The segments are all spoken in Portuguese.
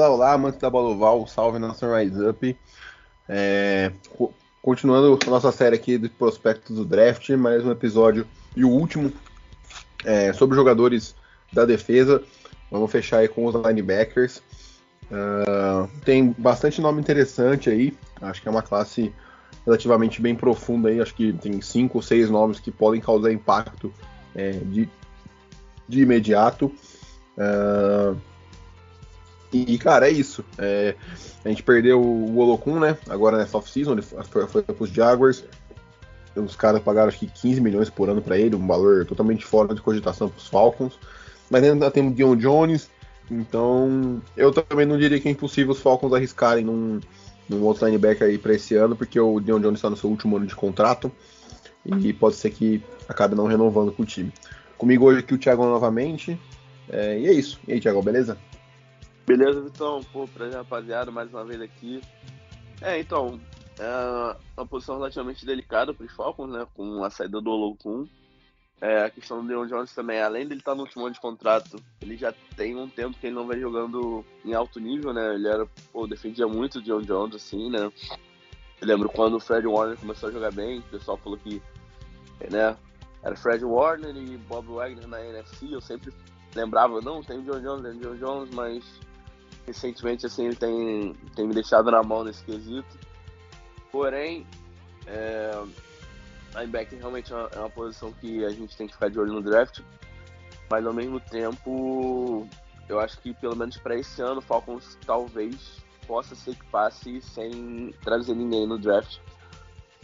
Olá, olá, amantes da bola oval, salve nação Rise Up. É, co- continuando a nossa série aqui de prospectos do draft, mais um episódio e o último é, sobre jogadores da defesa. Vamos fechar aí com os linebackers. Ah, tem bastante nome interessante aí, acho que é uma classe relativamente bem profunda aí, acho que tem cinco ou seis nomes que podem causar impacto é, de, de imediato. Ah, e, cara, é isso. É, a gente perdeu o Olokun, né? Agora nessa off-season, ele foi, foi pros Jaguars. Os caras pagaram acho que 15 milhões por ano para ele, um valor totalmente fora de cogitação pros Falcons. Mas ainda tem o Dion Jones, então eu também não diria que é impossível os Falcons arriscarem num, num outro linebacker aí para esse ano, porque o Dion Jones está no seu último ano de contrato e pode ser que acabe não renovando com o time. Comigo hoje aqui o Thiago novamente. É, e é isso. E aí, Thiago, beleza? Beleza, Vitão? Pô, prazer, rapaziada, mais uma vez aqui. É, então, é uma posição relativamente delicada para os Falcons, né? Com a saída do Olokun. É, a questão do Leon Jones também, além dele estar no último ano de contrato, ele já tem um tempo que ele não vem jogando em alto nível, né? Ele era, pô, defendia muito o John Jones, assim, né? Eu lembro quando o Fred Warner começou a jogar bem, o pessoal falou que, né? Era Fred Warner e Bob Wagner na NFC, eu sempre lembrava, não, tem o John Jones, tem o John Jones, mas recentemente assim ele tem, tem me deixado na mão nesse quesito. Porém, é, linebacker realmente é uma, é uma posição que a gente tem que ficar de olho no draft, mas ao mesmo tempo eu acho que pelo menos para esse ano o Falcons talvez possa ser que passe sem trazer ninguém no draft.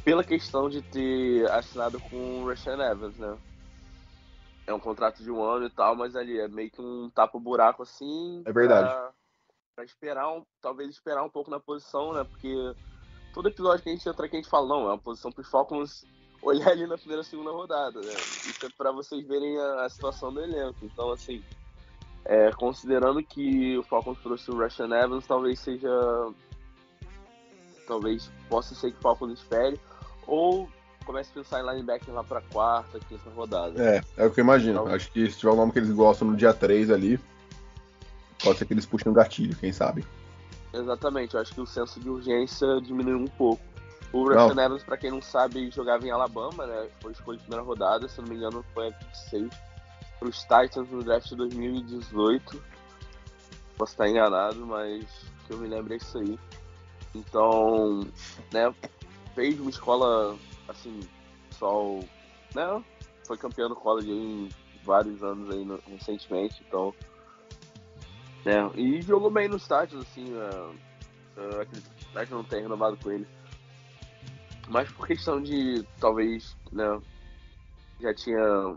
Pela questão de ter assinado com o Rashan Evans, né? É um contrato de um ano e tal, mas ali é meio que um tapa-buraco assim. É verdade. Pra, pra esperar, um, talvez esperar um pouco na posição, né? Porque todo episódio que a gente entra aqui a gente fala, não, é uma posição para os Falcons olhar ali na primeira segunda rodada, né? Isso é para vocês verem a, a, situação do elenco. Então, assim, é, considerando que o Falcons trouxe o Russian Evans, talvez seja. Talvez possa ser que o Falcons espere. Ou comece a pensar em linebacker lá para quarta, quinta rodada. É, é o que eu imagino. Então, Acho que se tiver um nome que eles gostam no dia 3 ali, pode ser que eles puxem um gatilho, quem sabe. Exatamente, eu acho que o senso de urgência diminuiu um pouco. O Russian Evans, para quem não sabe, jogava em Alabama, né? Foi escolhido na primeira rodada, se não me engano, foi a 26 para os Titans no draft de 2018. Posso estar enganado, mas que eu me lembro é isso aí. Então, né? Fez uma escola, assim, só, né? Foi campeão do college em vários anos aí no, recentemente, então. Né, e jogou bem nos Titans, assim, uh, uh, acredito que o Titans não tenha renovado com ele. Mas por questão de, talvez, né, já tinha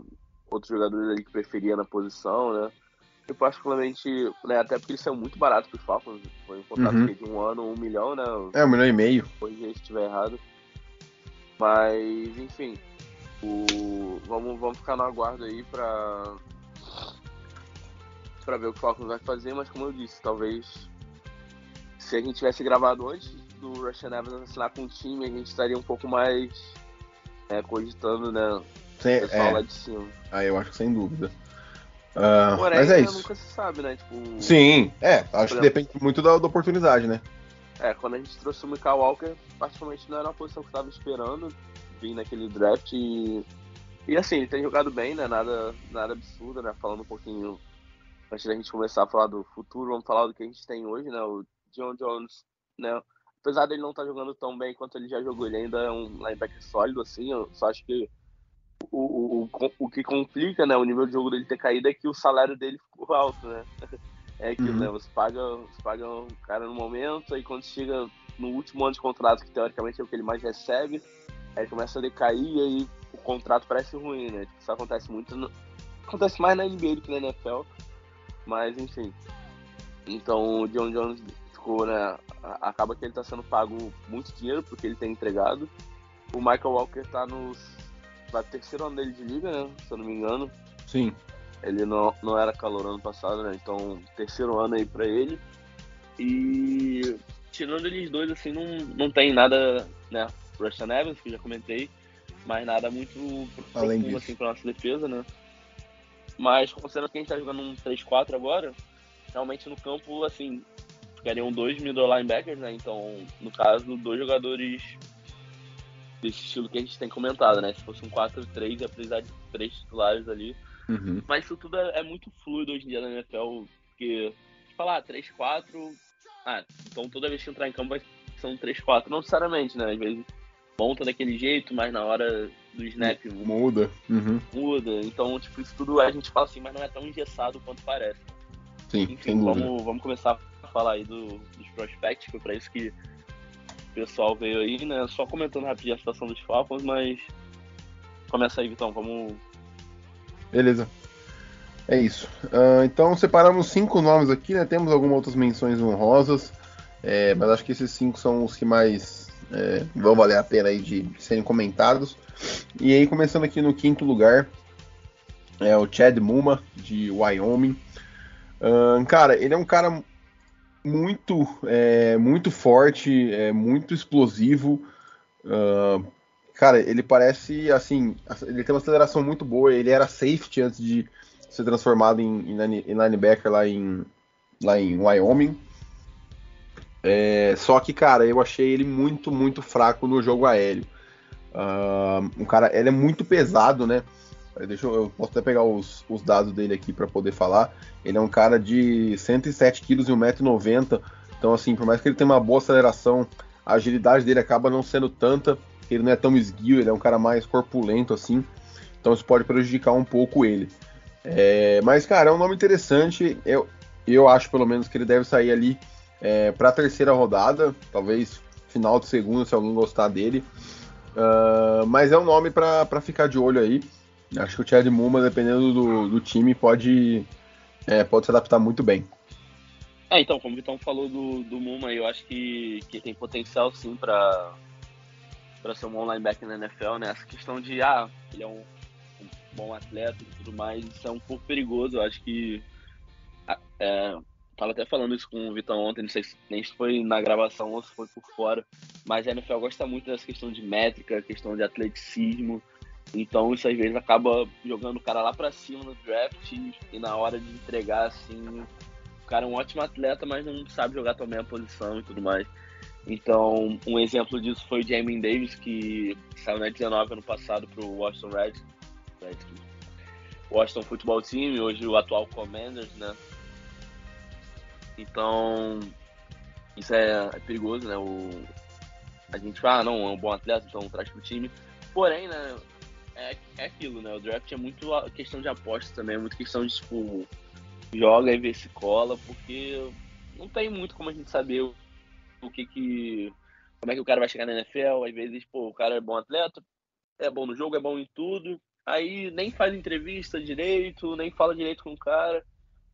outros jogadores ali que preferia na posição, né, eu particularmente, né, até porque eles são muito baratos pros Falcons, foi um contrato Uhum. de um ano, um milhão, né, É, um milhão e meio. aí se estiver errado. Mas, enfim, o... vamos, vamos ficar no aguardo aí pra, pra ver o que o Falcons vai fazer, mas como eu disse, talvez se a gente tivesse gravado antes do Russian Evans assinar com o time, a gente estaria um pouco mais é, cogitando, né, o Sem, pessoal lá é, de cima. aí eu acho que sem dúvida. Ah, Porém, mas é isso. nunca se sabe, né, tipo... Sim, é, acho que exemplo- depende muito da, da oportunidade, né? É, quando a gente trouxe o Michael Walker, particularmente não era uma posição que eu tava esperando vir naquele draft e, e assim, ele tem jogado bem, né? Nada, nada absurdo, né? Falando um pouquinho antes da gente começar a falar do futuro, vamos falar do que a gente tem hoje, né? O John Jones, né? Apesar dele não estar jogando tão bem quanto ele já jogou, ele ainda é um linebacker sólido, assim, eu só acho que o, o, o, o que complica, né, o nível de jogo dele ter caído é que o salário dele ficou alto, né? É aquilo, Uhum. né? Você paga, você paga um cara no momento, aí quando chega no último ano de contrato, que teoricamente é o que ele mais recebe, aí começa a decair e aí o contrato parece ruim, né? Tipo, isso acontece muito. No... Acontece mais na NBA do que na NFL. Mas enfim. Então o John Jones ficou, né? Acaba que ele tá sendo pago muito dinheiro porque ele tem entregado. O Michael Walker tá no vai terceiro ano dele de liga, né? Se eu não me engano. Sim. Ele não, não era calor ano passado, né? Então, terceiro ano aí pra ele. E tirando eles dois, assim, não, não tem nada, né? Russian Evans, que já comentei, mas nada muito profundo, assim, pra nossa defesa, né? Mas considerando que a gente tá jogando um 3-4 agora, realmente no campo, assim, ficariam dois middle linebackers, né? Então, no caso, dois jogadores desse estilo que a gente tem comentado, né? Se fosse um 4-3, ia precisar de três titulares ali. Uhum. Mas isso tudo é, é muito fluido hoje em dia na NFL, porque, falar 3-4, ah, então toda vez que entrar em campo vai ser um 3-4. Não necessariamente, né? Às vezes monta daquele jeito, mas na hora do snap Muda. Uhum. muda. Então, tipo, isso tudo a gente fala assim, mas não é tão engessado quanto parece. Sim, Enfim, vamos, vamos começar a falar aí do, dos prospects, foi pra isso que o pessoal veio aí, né? Só comentando rapidinho a situação dos Falcons, mas começa aí, Vitão, vamos Beleza. É isso. Ah, então separamos cinco nomes aqui, né? Temos algumas outras menções honrosas, é, mas acho que esses cinco são os que mais é, vão valer a pena aí de, de serem comentados. E aí, começando aqui no quinto lugar, é o Chad Muma, de Wyoming. Ah, cara, ele é um cara muito, é, muito forte, é, muito explosivo. Ah, Cara, ele parece assim. Ele tem uma aceleração muito boa. Ele era safety antes de ser transformado em, em linebacker lá em, lá em Wyoming. É, só que, cara, eu achei ele muito, muito fraco no jogo aéreo. Ah, um cara, ele é muito pesado, né? Deixa eu, eu posso até pegar os, os dados dele aqui para poder falar. Ele é um cara de 107 kg e 1,90m. Então, assim, por mais que ele tenha uma boa aceleração, a agilidade dele acaba não sendo tanta. Ele não é tão esguio, ele é um cara mais corpulento, assim. Então isso pode prejudicar um pouco ele. É, mas, cara, é um nome interessante. Eu, eu acho, pelo menos, que ele deve sair ali é, para a terceira rodada. Talvez final de segunda, se alguém gostar dele. Ah, mas é um nome para ficar de olho aí. Acho que o Chad Muma, dependendo do, do time, pode, é, pode se adaptar muito bem. É, então, como o Vitão falou do, do Muma, eu acho que, que tem potencial sim pra ser um bom linebacker na NFL, né? Essa questão de, ah, ele é um, um bom atleta e tudo mais, isso é um pouco perigoso. Eu acho que. É, tava até falando isso com o Vitão ontem, não sei se nem se foi na gravação ou se foi por fora, mas a NFL gosta muito dessa questão de métrica, questão de atleticismo. Então isso às vezes acaba jogando o cara lá pra cima no draft e, e na hora de entregar, assim, o cara é um ótimo atleta, mas não sabe jogar também a posição e tudo mais. Então, um exemplo disso foi o Jamin Davis, que saiu na 19 ano passado pro Washington Redskins, Redskins. Washington Football Team, hoje o atual Commanders, né? Então, isso é, é perigoso, né? O, a gente fala, ah, não, é um bom atleta, então traz pro time. Porém, né, é, é aquilo, né? O draft é muito questão de aposta também, é muito questão de, tipo, joga e vê se cola, porque não tem muito como a gente saber o, o que que... Como é que o cara vai chegar na NFL, às vezes, pô, o cara é bom atleta, é bom no jogo, é bom em tudo, aí nem faz entrevista direito, nem fala direito com o cara,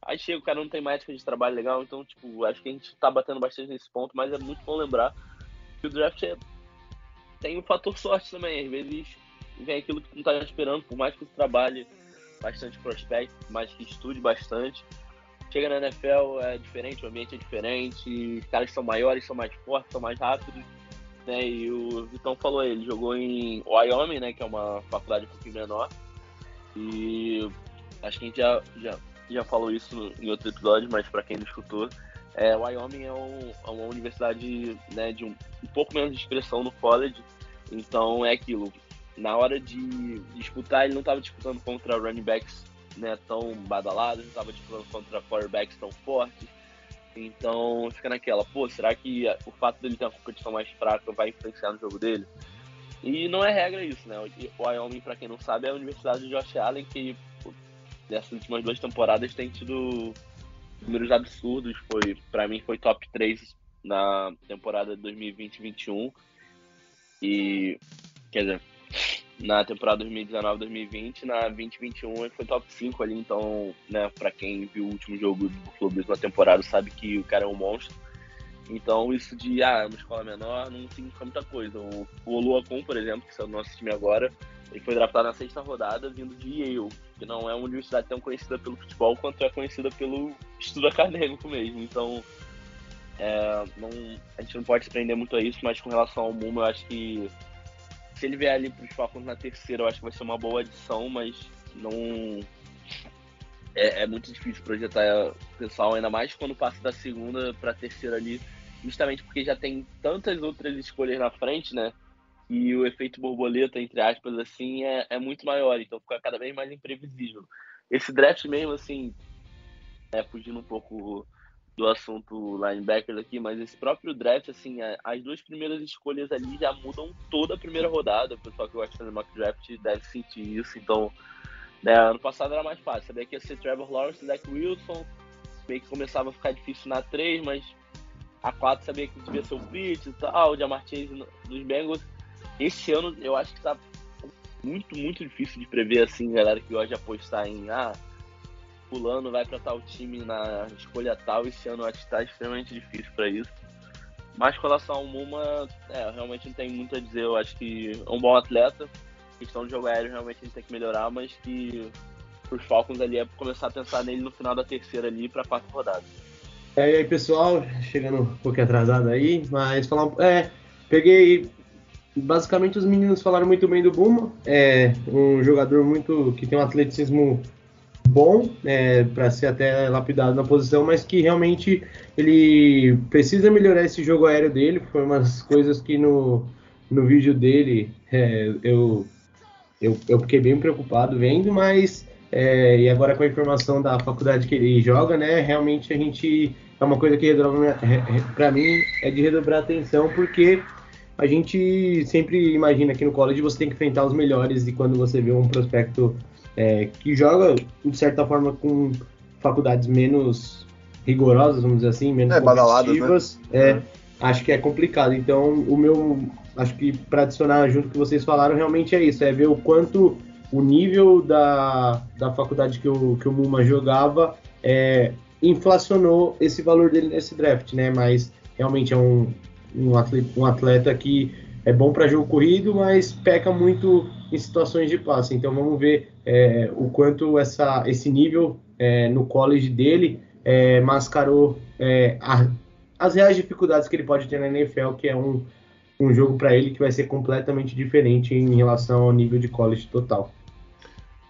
aí chega o cara não tem mais ética de trabalho legal, então, tipo, acho que a gente tá batendo bastante nesse ponto, mas é muito bom lembrar que o draft é... tem o fator sorte também, às vezes vem aquilo que não tá esperando, por mais que você trabalhe bastante prospect, por mais que estude bastante, chega na NFL é diferente, o ambiente é diferente, os caras são maiores, são mais fortes, são mais rápidos, né? E o Vitão falou, ele jogou em Wyoming, né? Que é uma faculdade um pouquinho menor. E acho que a gente já, já, já falou isso em outro episódio, mas para quem não escutou, é, Wyoming é, um- é uma universidade né, de um, um pouco menos de expressão no college, então é aquilo. Na hora de disputar, ele não estava disputando contra running backs né, tão badalados, não estava disputando contra quarterbacks tão fortes. Então fica naquela, pô, será que o fato dele ter uma competição mais fraca vai influenciar no jogo dele? E não é regra isso, né? O Wyoming, pra quem não sabe, é a universidade de Josh Allen, que pô, nessas últimas duas temporadas tem tido números absurdos. Foi, pra mim, foi top 3 na temporada 2020-21. E, quer dizer, na temporada 2019-2020, na 2021 ele foi top 5 ali, então, né, pra quem viu o último jogo do Bills na temporada sabe que o cara é um monstro. Então isso de, ah, uma escola menor não significa muita coisa. O, o Oluokun, por exemplo, que é o nosso time agora, ele foi draftado na sexta rodada vindo de Yale, que não é uma universidade tão conhecida pelo futebol quanto é conhecida pelo estudo acadêmico mesmo. Então, é, não, a gente não pode se prender muito a isso, mas com relação ao Mumo, eu acho que se ele vier ali para os Falcons na terceira, eu acho que vai ser uma boa adição, mas não. É, é muito difícil projetar o pessoal, ainda mais quando passa da segunda para a terceira ali, justamente porque já tem tantas outras escolhas na frente, né? E o efeito borboleta, entre aspas, assim, é, é muito maior, então fica cada vez mais imprevisível. Esse draft mesmo, assim, é, fugindo um pouco do assunto linebackers aqui, mas esse próprio draft, assim, as duas primeiras escolhas ali já mudam toda a primeira rodada. O pessoal que gosta de fazer mock draft deve sentir isso. Então, né, ano passado era mais fácil. Sabia que ia ser Trevor Lawrence, Zach Wilson. Meio que começava a ficar difícil na 3, mas a 4 sabia que devia ser o Pitts e tal, o Jamar Chase dos Bengals. Esse ano eu acho que tá muito, muito difícil de prever, assim, galera que gosta de apostar em, ah, fulano vai para tal time na escolha tal, esse ano eu acho que está extremamente difícil para isso. Mas com relação ao Muma, é, realmente não tem muito a dizer. Eu acho que é um bom atleta. A questão de jogo aéreo realmente ele tem que melhorar, mas que os Falcons ali é começar a pensar nele no final da terceira ali para a quarta rodada. É, e aí, pessoal, chegando um pouquinho atrasado aí, mas falar é, peguei basicamente os meninos falaram muito bem do Buma, é um jogador muito que tem um atleticismo bom é, para ser até lapidado na posição, mas que realmente ele precisa melhorar esse jogo aéreo dele. Foi umas coisas que no, no vídeo dele é, eu, eu, eu fiquei bem preocupado vendo, mas é, e agora com a informação da faculdade que ele joga, né, realmente a gente é uma coisa que para mim é de redobrar atenção porque a gente sempre imagina que no college você tem que enfrentar os melhores e quando você vê um prospecto é, que joga, de certa forma, com faculdades menos rigorosas, vamos dizer assim, menos é, competitivas, né? é, acho que é complicado. Então, o meu, acho que para adicionar junto que vocês falaram, realmente é isso, é ver o quanto o nível da, da faculdade que o, que o Muma jogava é, inflacionou esse valor dele nesse draft, né? Mas realmente é um, um, atleta, um atleta que é bom para jogo corrido, mas peca muito em situações de passe. Então vamos ver é, o quanto essa, esse nível é, no college dele é, mascarou é, a, as reais dificuldades que ele pode ter na NFL, que é um, um jogo para ele que vai ser completamente diferente em relação ao nível de college total.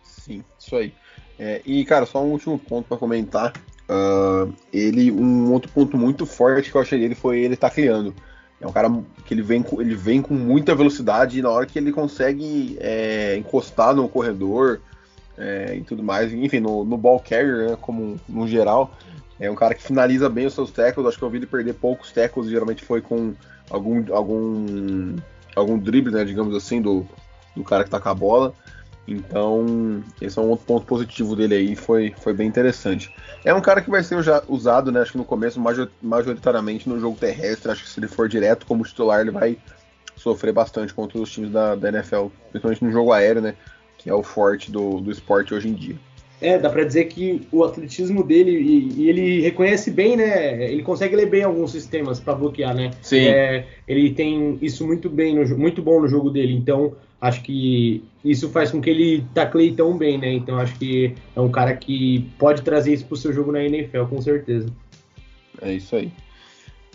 Sim, isso aí. É, e cara, só um último ponto para comentar. Uh, ele, um outro ponto muito forte que eu achei dele foi ele tá criando. É um cara que ele vem, ele vem com muita velocidade e na hora que ele consegue é, encostar no corredor é, e tudo mais, enfim, no, no ball carrier, né, como no geral, é um cara que finaliza bem os seus tackles. Acho que eu vi ele perder poucos tackles, geralmente foi com algum, algum, algum drible, né, digamos assim, do, do cara que tá com a bola. Então, esse é um outro ponto positivo dele aí, foi, foi bem interessante. É um cara que vai ser usado, né, acho que no começo, majoritariamente no jogo terrestre. Acho que se ele for direto como titular, ele vai sofrer bastante contra os times da, da NFL, principalmente no jogo aéreo, né, que é o forte do, do esporte hoje em dia. É, dá pra dizer que o atletismo dele, e, e, ele reconhece bem, né? Ele consegue ler bem alguns sistemas para bloquear, né? Sim. É, ele tem isso muito bem, no, muito bom no jogo dele. Então, acho que isso faz com que ele tacleie tão bem, né? Então acho que é um cara que pode trazer isso pro seu jogo na NFL, com certeza. É isso aí.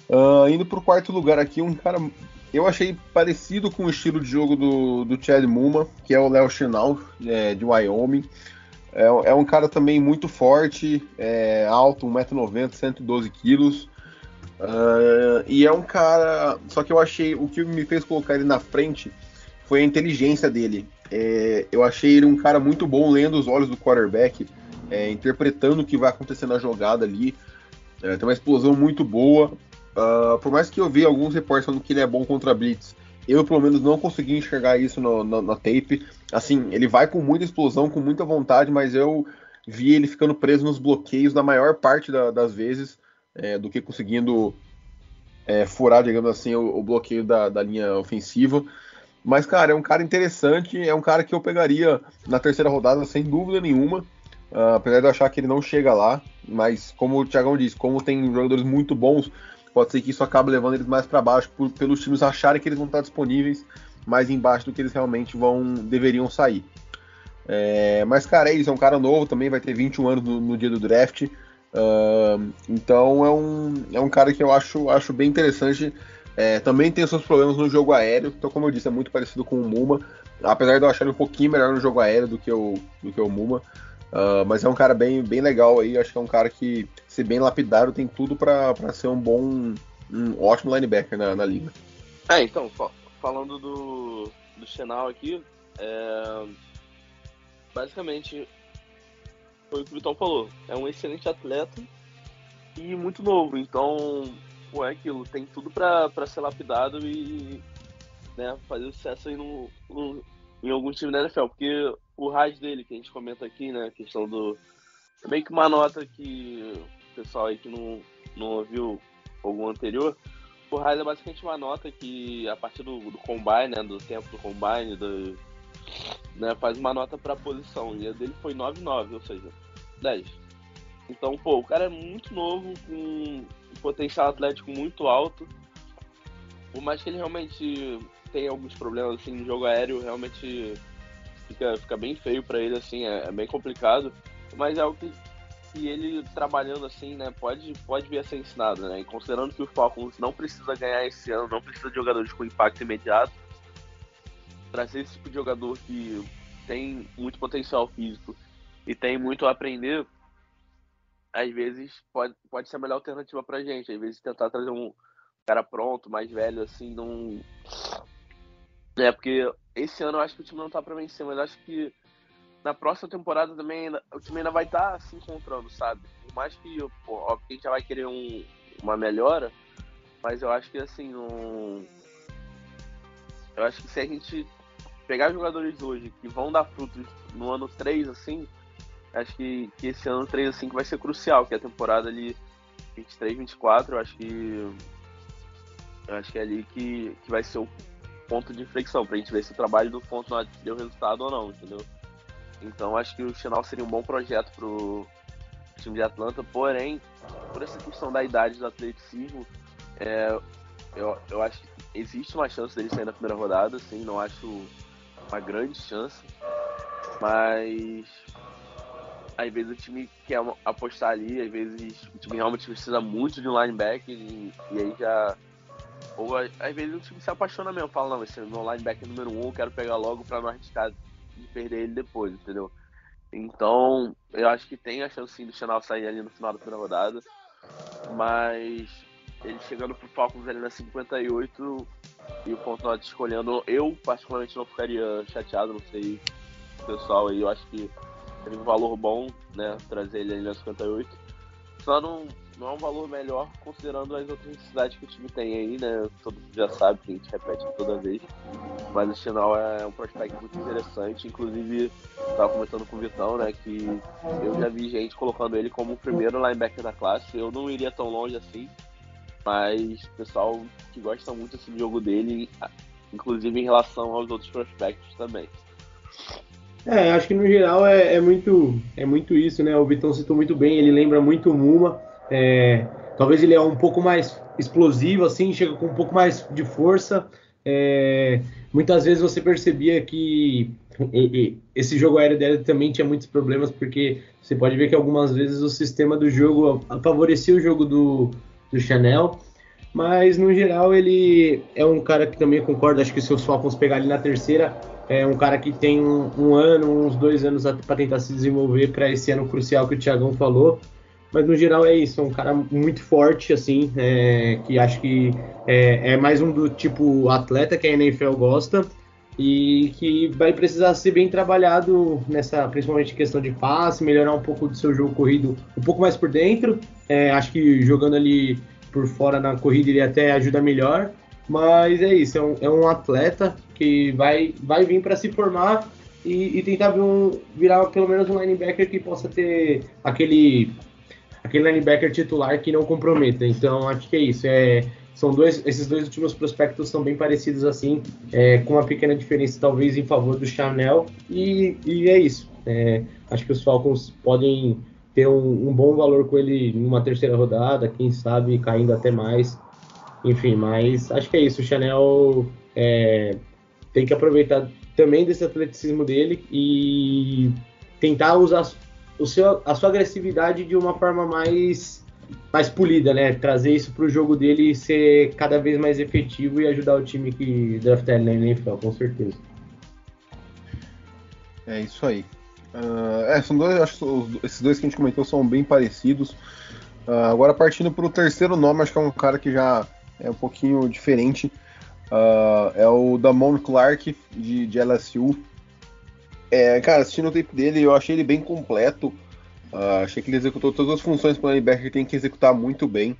Uh, indo pro quarto lugar aqui, um cara. Eu achei parecido com o estilo de jogo do, do Chad Muma, que é o Léo Chenal, é, de Wyoming. É, é, um cara também muito forte, é, alto, 1,90m, 112 quilos. Uh, e é um cara. Só que eu achei. O que me fez colocar ele na frente foi a inteligência dele. É, eu achei ele um cara muito bom lendo os olhos do quarterback, é, interpretando o que vai acontecer na jogada ali. É, tem uma explosão muito boa. Uh, por mais que eu vi alguns reportes falando que ele é bom contra blitz, eu pelo menos não consegui enxergar isso no, no, na tape. Assim, ele vai com muita explosão, com muita vontade, mas eu vi ele ficando preso nos bloqueios na maior parte da, das vezes, é, do que conseguindo é, furar, digamos assim, o, o bloqueio da, da linha ofensiva. Mas, cara, é um cara interessante, é um cara que eu pegaria na terceira rodada sem dúvida nenhuma. Uh, apesar de eu achar que ele não chega lá, mas como o Thiagão disse, como tem jogadores muito bons, pode ser que isso acabe levando eles mais para baixo, por, pelos times acharem que eles vão estar disponíveis mais embaixo do que eles realmente vão deveriam sair. É, mas, cara, é isso, é um cara novo também, vai ter 21 anos no, no dia do draft. Uh, então é um, é um cara que eu acho, acho bem interessante. É, também tem seus problemas no jogo aéreo, então, como eu disse, é muito parecido com o Muma. Apesar de eu achar ele um pouquinho melhor no jogo aéreo do que o, do que o Muma. Uh, mas é um cara bem, bem legal aí. Acho que é um cara que, se bem lapidado, tem tudo para ser um bom, um ótimo linebacker na, na liga. É, então, falando do, do Chenal aqui, é, basicamente foi o que o Vitão falou. É um excelente atleta e muito novo. Então, pô, é aquilo. Tem tudo para ser lapidado e né, fazer sucesso aí no, no, em algum time da NFL. Porque o RAS dele, que a gente comenta aqui, né? A questão do. Meio que uma nota que pessoal aí que não, não ouviu algum anterior. O RAS é basicamente uma nota que, a partir do, do combine, né? Do tempo do combine, do, né, faz uma nota para posição. E a dele foi 9,9, ou seja, 10. Então, pô, o cara é muito novo, com um potencial atlético muito alto. Por mais que ele realmente tenha alguns problemas assim, no jogo aéreo, realmente fica, fica bem feio para ele, assim, é, é, bem complicado. Mas é algo que, que ele trabalhando assim, né, pode, pode vir a ser ensinado, né? E considerando que o Falcons não precisa ganhar esse ano, não precisa de jogadores com impacto imediato, trazer esse tipo de jogador que tem muito potencial físico e tem muito a aprender, às vezes pode, pode ser a melhor alternativa pra gente. Às vezes tentar trazer um cara pronto, mais velho, assim, não. É, porque esse ano eu acho que o time não tá pra vencer, mas acho que na próxima temporada também o time ainda vai estar tá se encontrando, sabe? Por mais que, pô, a gente já vai querer um, uma melhora, mas eu acho que assim, não. Eu acho que se a gente pegar jogadores hoje que vão dar frutos no ano 3, assim, acho que, que esse ano 3 assim que vai ser crucial, que é a temporada ali 23, 24, eu acho que eu acho que é ali que, que vai ser o ponto de inflexão, pra gente ver se o trabalho do Fontenot deu resultado ou não, entendeu? Então acho que o Chinal seria um bom projeto pro time de Atlanta, porém, por essa questão da idade do atleticismo, é, eu, eu acho que existe uma chance dele sair na primeira rodada, assim, não acho uma grande chance, mas às vezes o time quer apostar ali, às vezes o time realmente precisa muito de um linebacker e, e aí já. Ou às vezes o time se apaixona mesmo, fala, não, esse é meu linebacker número um, eu quero pegar logo pra não arriscar de perder ele depois, entendeu? Então, eu acho que tem a chance sim do Chanel sair ali no final da primeira rodada, mas ele chegando pro Falcons ali na 58, e o Fontenot escolhendo, eu particularmente não ficaria chateado, não sei pessoal aí, eu acho que tem um valor bom, né, trazer ele ali na 58. Só não, não é um valor melhor considerando as outras necessidades que o time tem aí, né, todo mundo já sabe que a gente repete toda vez. Mas o Chinal é um prospect muito interessante, inclusive estava comentando com o Vitão, né, que eu já vi gente colocando ele como o primeiro linebacker da classe, eu não iria tão longe assim, mas o pessoal que gosta muito desse jogo dele, inclusive em relação aos outros prospectos também. É, acho que no geral é, é, muito, é muito isso, né? O Vitão citou muito bem, ele lembra muito o Muma. É, talvez ele é um pouco mais explosivo, assim, chega com um pouco mais de força. É, muitas vezes você percebia que esse jogo aéreo dele também tinha muitos problemas, porque você pode ver que algumas vezes o sistema do jogo favorecia o jogo do, do Chanel. Mas no geral ele é um cara que também concorda, acho que se os Falcons pegar ele na terceira, é um cara que tem um, um ano, uns dois anos para tentar se desenvolver para esse ano crucial que o Thiagão falou. Mas no geral é isso, é um cara muito forte, assim, é, que acho que é, é, mais um do tipo atleta que a NFL gosta e que vai precisar ser bem trabalhado nessa, principalmente questão de passe, melhorar um pouco do seu jogo corrido um pouco mais por dentro. É, acho que jogando ali por fora na corrida ele até ajuda melhor. Mas é isso, é um, é um atleta que vai, vai vir para se formar e, e tentar vir um, virar pelo menos um linebacker que possa ter aquele, aquele linebacker titular que não comprometa. Então acho que é isso. É, são dois, esses dois últimos prospectos são bem parecidos assim, é, com uma pequena diferença talvez em favor do Chanel, e, e é isso. É, acho que os Falcons podem ter um, um, bom valor com ele numa terceira rodada, quem sabe caindo até mais. Enfim, mas acho que é isso. O Chanel é, tem que aproveitar também desse atleticismo dele e tentar usar o seu, a sua agressividade de uma forma mais, mais polida, né? Trazer isso para o jogo dele ser cada vez mais efetivo e ajudar o time que draftar ele na NFL, com certeza. É isso aí. Uh, é, são dois, acho esses dois que a gente comentou são bem parecidos. Uh, agora partindo para o terceiro nome, acho que é um cara que já é um pouquinho diferente. Uh, é o Damon Clark de, de LSU. É, cara, assistindo o tape dele, eu achei ele bem completo. achei que ele executou todas as funções que o linebacker tem que executar muito bem.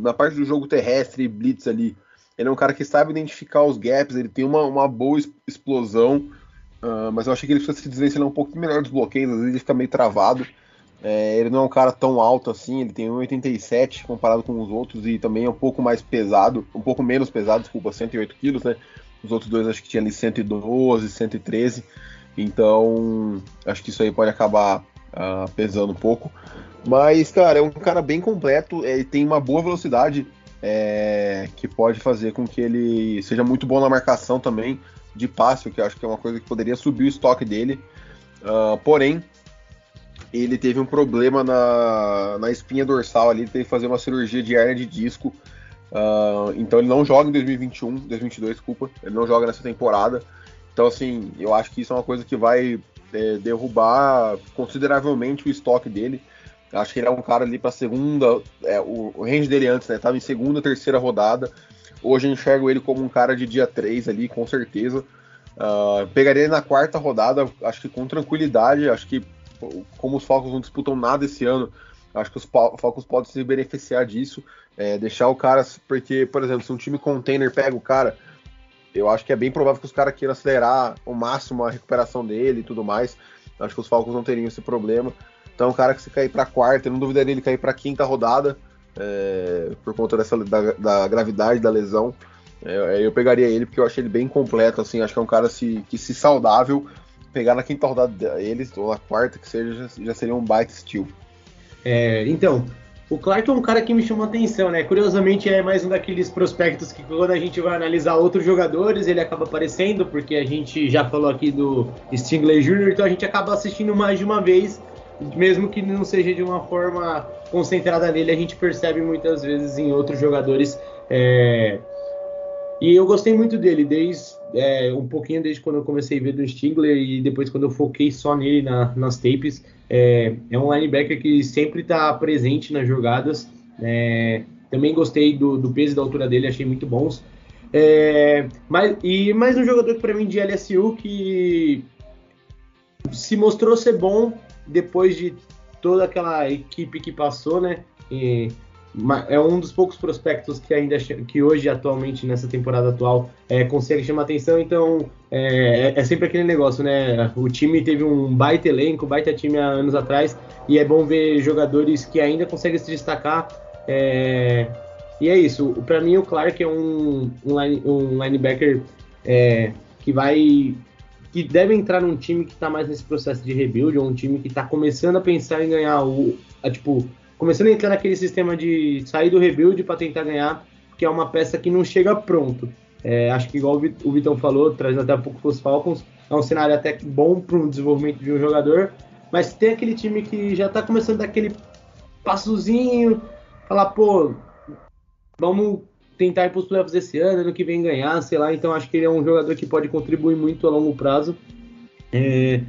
na parte do jogo terrestre, blitz ali, ele é um cara que sabe identificar os gaps, ele tem uma, uma boa explosão. Uh, mas eu achei que ele precisa se desvencilhar um pouquinho melhor dos bloqueios, às vezes ele fica meio travado. É, ele não é um cara tão alto assim, ele tem 1,87 comparado com os outros e também é um pouco mais pesado, um pouco menos pesado, desculpa, 108 quilos, né? Os outros dois acho que tinha ali 112, 113. Então, acho que isso aí pode acabar uh, pesando um pouco. Mas, cara, é um cara bem completo, ele tem uma boa velocidade é, que pode fazer com que ele seja muito bom na marcação também de passe, que eu acho que é uma coisa que poderia subir o estoque dele. Uh, porém, ele teve um problema na, na espinha dorsal ali, teve que fazer uma cirurgia de hernia de disco. Uh, então ele não joga em 2021, 2022, desculpa, ele não joga nessa temporada. Então, assim, eu acho que isso é uma coisa que vai é, derrubar consideravelmente o estoque dele. Eu acho que ele é um cara ali para segunda, é, o, o range dele antes, né? Tava em segunda, terceira rodada. Hoje eu enxergo ele como um cara de dia 3 ali, com certeza. Uh, pegaria ele na quarta rodada, acho que com tranquilidade. Acho que, como os Falcons não disputam nada esse ano, acho que os Falcons podem se beneficiar disso. É, deixar o cara, porque, por exemplo, se um time container pega o cara, eu acho que é bem provável que os caras queiram acelerar ao máximo a recuperação dele e tudo mais. Acho que os Falcons não teriam esse problema. Então, o cara que se cair para quarta, eu não duvidaria ele cair para quinta rodada é, por conta dessa, da, da, gravidade da lesão. É, eu pegaria ele porque eu achei ele bem completo, assim, acho que é um cara se, que se saudável, pegar na quinta rodada eles, ou na quarta, que seja, já, já seria um baita estilo. É, então, o Clark é um cara que me chamou atenção, né? Curiosamente é mais um daqueles prospectos que quando a gente vai analisar outros jogadores, ele acaba aparecendo, porque a gente já falou aqui do Stingley Jr., então a gente acaba assistindo mais de uma vez mesmo que não seja de uma forma concentrada nele, a gente percebe muitas vezes em outros jogadores. É... E eu gostei muito dele, desde é, um pouquinho desde quando eu comecei a ver do Stingler e depois quando eu foquei só nele na, nas tapes. É, é, um linebacker que sempre está presente nas jogadas. É, também gostei do, do, peso e da altura dele, achei muito bons. É, mas, e mais um jogador para mim de LSU que se mostrou ser bom depois de toda aquela equipe que passou, né? E, é um dos poucos prospectos que ainda que hoje atualmente nessa temporada atual é, consegue chamar atenção então é, é, é, sempre aquele negócio né o time teve um baita elenco baita time há anos atrás e é bom ver jogadores que ainda conseguem se destacar é, e é isso para mim o Clark é um, um, line, um linebacker é, que vai que deve entrar num time que está mais nesse processo de rebuild, ou um time que está começando a pensar em ganhar o. A, tipo, começando a entrar naquele sistema de sair do rebuild para tentar ganhar, que é uma peça que não chega pronto. É, acho que igual o Vitão falou, trazendo até um pouco para os Falcons, é um cenário até bom para o desenvolvimento de um jogador, mas tem aquele time que já está começando a dar aquele passozinho, falar, pô, vamos tentar ir para os playoffs esse ano, ano que vem ganhar, sei lá. Então acho que ele é um jogador que pode contribuir muito a longo prazo. É,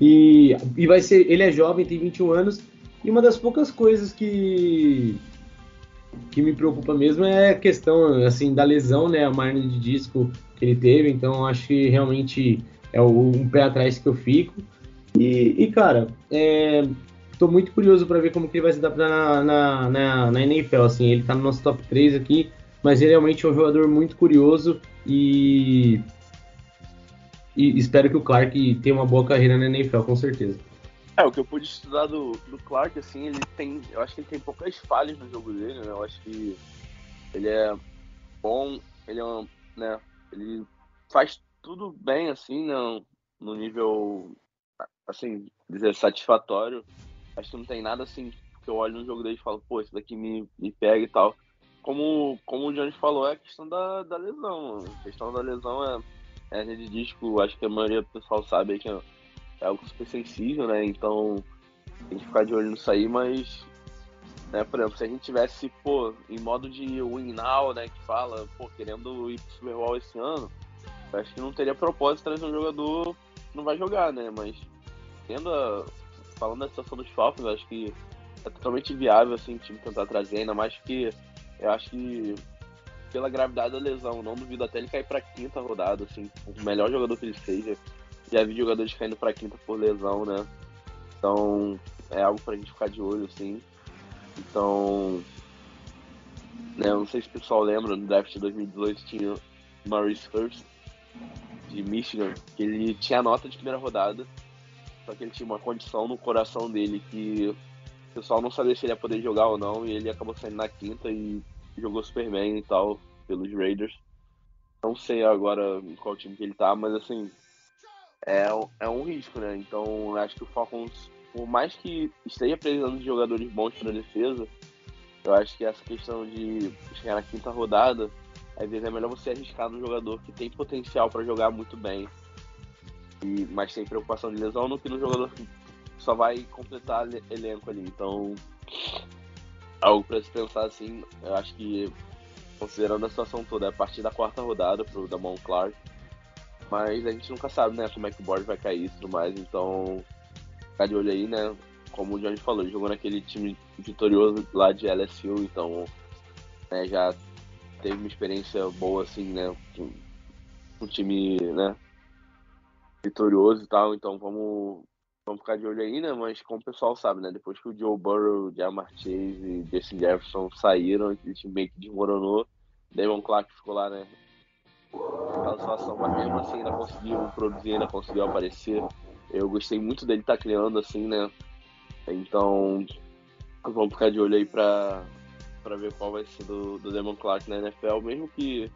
e, e vai ser, ele é jovem, tem 21 anos. E uma das poucas coisas que que me preocupa mesmo é a questão assim da lesão, né, a marne de disco que ele teve. Então acho que realmente é um pé atrás que eu fico. E, e cara, é, tô muito curioso para ver como que ele vai se adaptar na, na, na, na NFL. Assim, ele tá no nosso top 3 aqui mas ele realmente é um jogador muito curioso e, e espero que o Clark tenha uma boa carreira na NFL, com certeza. É, o que eu pude estudar do, do Clark, assim, ele tem. Eu acho que ele tem poucas falhas no jogo dele, né? Eu acho que ele é bom, ele é um, né, ele faz tudo bem assim, né, no nível assim, dizer satisfatório. Acho que não tem nada assim que eu olho no jogo dele e falo, pô, isso daqui me, me pega e tal. Como, como o Jones falou, é a questão da, da lesão. A questão da lesão é, é a rede disco, acho que a maioria do pessoal sabe que é, é algo super sensível, né? Então tem que ficar de olho nisso aí, mas né, por exemplo, se a gente tivesse, pô, em modo de win now, né, que fala, pô, querendo ir pro Super Bowl esse ano, acho que não teria propósito trazer um jogador que não vai jogar, né, mas tendo a, falando da situação dos Falcons, acho que é totalmente viável, assim, o time tentar trazer, ainda mais que eu acho que pela gravidade da lesão, não duvido até ele cair pra quinta rodada, assim, o melhor jogador que ele seja. Já vi jogadores caindo pra quinta por lesão, né? Então, é algo pra gente ficar de olho, assim. Então, né, não sei se o pessoal lembra, no draft de 2018 tinha Maurice Hurst, de Michigan, que ele tinha nota de primeira rodada, só que ele tinha uma condição no coração dele que o pessoal não sabia se ele ia poder jogar ou não, e ele acabou saindo na quinta e jogou super bem e tal, pelos Raiders. Não sei agora em qual time que ele tá, mas assim, é, é um risco, né? Então acho que o Falcons, por mais que esteja precisando de jogadores bons para defesa, eu acho que essa questão de chegar na quinta rodada, às vezes é melhor você arriscar no jogador que tem potencial para jogar muito bem e, mas sem preocupação de lesão no que no jogador que só vai completar elenco ali. Então, algo para se pensar assim, eu acho que considerando a situação toda, é a partir da quarta rodada pro Damon Clark. Mas a gente nunca sabe, né, como é que o board vai cair e tudo mais, então ficar de olho aí, né? Como o Johnny falou, jogou naquele time vitorioso lá de LSU, então né, já teve uma experiência boa assim, né? Com um time, né? vitorioso e tal, então vamos, vamos ficar de olho aí, né? Mas como o pessoal sabe, né? Depois que o Joe Burrow, Jamar Chase e Justin Jefferson saíram, o time meio que desmoronou. Damon Clark ficou lá, né? Aquela situação, mas mesmo assim ainda conseguiu produzir, ainda conseguiu aparecer. Eu gostei muito dele estar tá criando assim, né? Então vamos ficar de olho aí pra, pra ver qual vai ser do, do Damon Clark na NFL, mesmo que